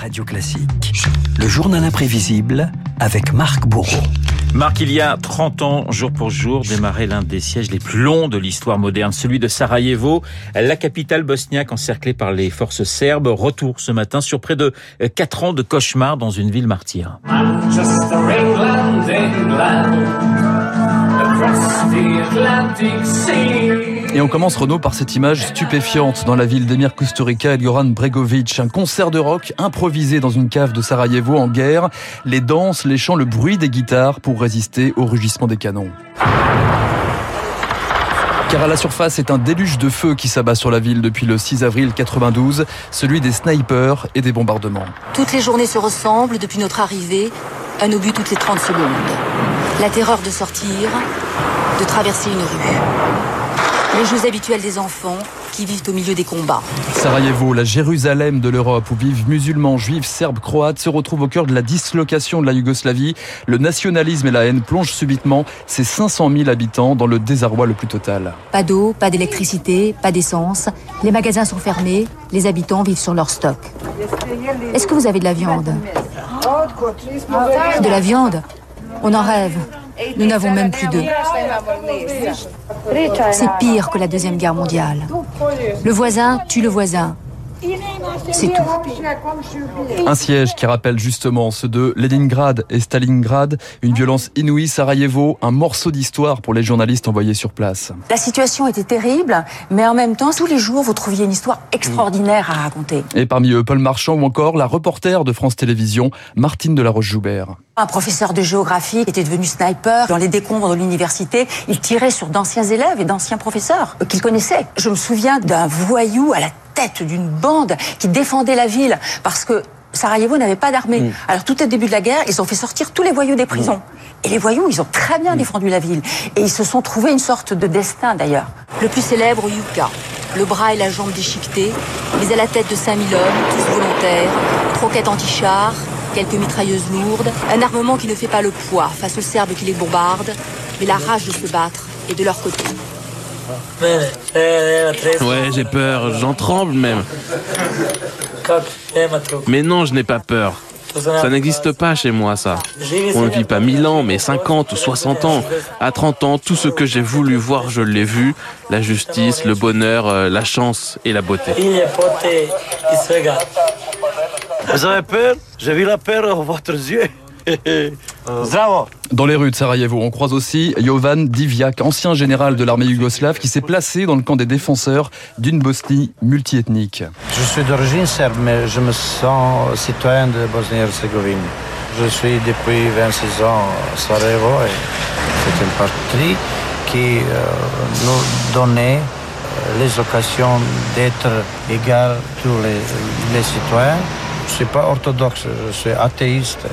Radio Classique. Le journal imprévisible avec Marc Bourreau. Marc, il y a 30 ans, jour pour jour, démarrait l'un des sièges les plus longs de l'histoire moderne, celui de Sarajevo, la capitale bosniaque encerclée par les forces serbes. Retour ce matin sur près de 4 ans de cauchemar dans une ville martyre. Et on commence Renaud par cette image stupéfiante dans la ville d'Emir Kusturica et Goran Bregovic. Un concert de rock improvisé dans une cave de Sarajevo en guerre. Les danses, les chants, le bruit des guitares pour résister au rugissement des canons. Car à la surface, c'est un déluge de feu qui s'abat sur la ville depuis le 6 avril 92, celui des snipers et des bombardements. Toutes les journées se ressemblent depuis notre arrivée, un obus toutes les 30 secondes. La terreur de sortir, de traverser une rue. Les jeux habituels des enfants qui vivent au milieu des combats. Sarajevo, la Jérusalem de l'Europe, où vivent musulmans, juifs, serbes, croates, se retrouve au cœur de la dislocation de la Yougoslavie. Le nationalisme et la haine plongent subitement ses 500 000 habitants dans le désarroi le plus total. Pas d'eau, pas d'électricité, pas d'essence. Les magasins sont fermés, les habitants vivent sur leur stock. Est-ce que vous avez de la viande? De la viande? On en rêve. Nous n'avons même plus d'eux. C'est pire que la Deuxième Guerre mondiale. Le voisin tue le voisin. C'est tout. Un siège qui rappelle justement ceux de Leningrad et Stalingrad, une violence inouïe, Sarajevo, un morceau d'histoire pour les journalistes envoyés sur place. La situation était terrible, mais en même temps, tous les jours, vous trouviez une histoire extraordinaire à raconter. Et parmi eux, Paul Marchand ou encore la reporter de France Télévisions, Martine de la Roche-Joubert. Un professeur de géographie était devenu sniper dans les décombres de l'université. Il tirait sur d'anciens élèves et d'anciens professeurs qu'il connaissait. Je me souviens d'un voyou à la tête d'une bande qui défendait la ville parce que Sarajevo n'avait pas d'armée. Alors tout au début de la guerre, ils ont fait sortir tous les voyous des prisons. Et les voyous, ils ont très bien défendu la ville. Et ils se sont trouvés une sorte de destin d'ailleurs. Le plus célèbre, Yuka. Le bras et la jambe déchiquetés, mais à la tête de 5000 hommes, tous volontaires, troquettes anti-chars, quelques mitrailleuses lourdes, un armement qui ne fait pas le poids face aux Serbes qui les bombardent, mais la rage de se battre est de leur côté. Ouais, j'ai peur, j'en tremble même. Mais non, je n'ai pas peur. Ça n'existe pas chez moi, ça. On ne vit pas 1000 ans, mais 50 ou 60 ans. À 30 ans, tout ce que j'ai voulu voir, je l'ai vu. La justice, le bonheur, euh, la chance et la beauté. Vous avez peur? J'ai vu la peur dans votre yeux. Dans les rues de Sarajevo, on croise aussi Jovan Divjak, ancien général de l'armée yougoslave, qui s'est placé dans le camp des défenseurs d'une Bosnie multiethnique. Je suis d'origine serbe, mais je me sens citoyen de Bosnie-Herzégovine. Je suis depuis 26 ans à Sarajevo et c'est une partie qui euh, nous donnait euh, les occasions d'être égal tous les, les citoyens. Suis pas orthodoxe, suis athéiste.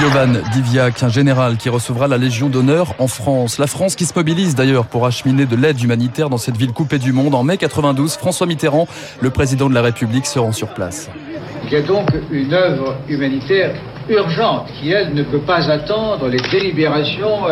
Jovan Diviak, un général qui recevra la Légion d'honneur en France. La France qui se mobilise d'ailleurs pour acheminer de l'aide humanitaire dans cette ville coupée du monde. En mai 92, François Mitterrand, le président de la République, se rend sur place. Il y a donc une œuvre humanitaire urgente qui, elle, ne peut pas attendre les délibérations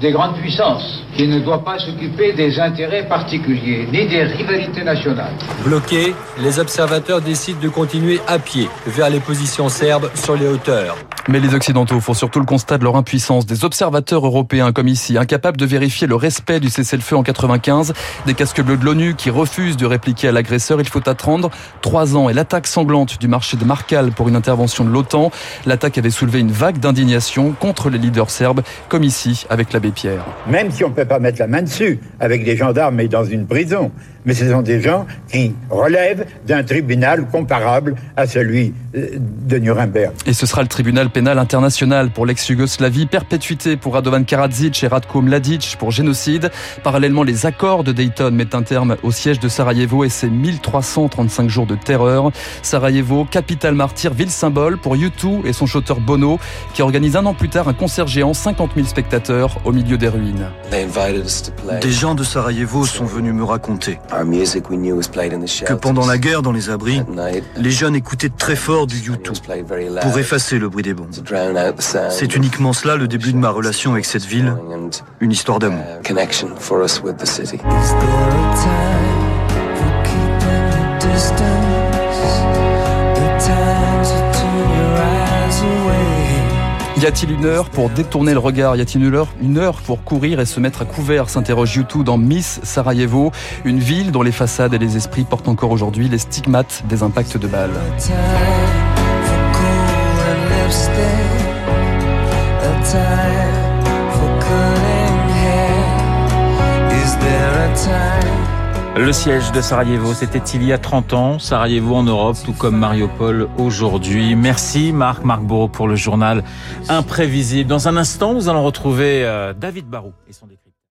des grandes puissances, qui ne doit pas s'occuper des intérêts particuliers, ni des rivalités nationales. Bloqués, les observateurs décident de continuer à pied vers les positions serbes sur les hauteurs. Mais les Occidentaux font surtout le constat de leur impuissance. Des observateurs européens comme ici, incapables de vérifier le respect du cessez-le-feu en 95, des casques bleus de l'ONU qui refusent de répliquer à l'agresseur. Il faut attendre trois ans et l'attaque sanglante du marché de Marcal pour une intervention de l'OTAN. L'attaque avait soulevé une vague d'indignation contre les leaders serbes, comme ici avec l'abbé Pierre. Même si on ne peut pas mettre la main dessus avec des gendarmes et dans une prison, mais ce sont des gens qui relèvent d'un tribunal comparable à celui euh, de Nuremberg. Et ce sera le tribunal pénal international pour l'ex-Yougoslavie, perpétuité pour Radovan Karadzic et Radko Mladic pour génocide. Parallèlement, les accords de Dayton mettent un terme au siège de Sarajevo et ses 1335 jours de terreur. Sarajevo, capitale martyre, ville symbole pour U2 et son chanteur Bono, qui organise un an plus tard un concert géant, 50 000 spectateurs au milieu des ruines. Des gens de Sarajevo sont venus me raconter que pendant la guerre dans les abris, les jeunes écoutaient très fort du YouTube pour effacer le bruit des bombes. C'est uniquement cela le début de ma relation avec cette ville, une histoire d'amour. Y a-t-il une heure pour détourner le regard Y a-t-il une heure, une heure pour courir et se mettre à couvert s'interroge YouTube dans Miss Sarajevo, une ville dont les façades et les esprits portent encore aujourd'hui les stigmates des impacts de balles. Le siège de Sarajevo, c'était il y a 30 ans. Sarajevo en Europe, tout comme Mariupol aujourd'hui. Merci Marc, Marc Bourreau pour le journal imprévisible. Dans un instant, nous allons retrouver euh, David Barou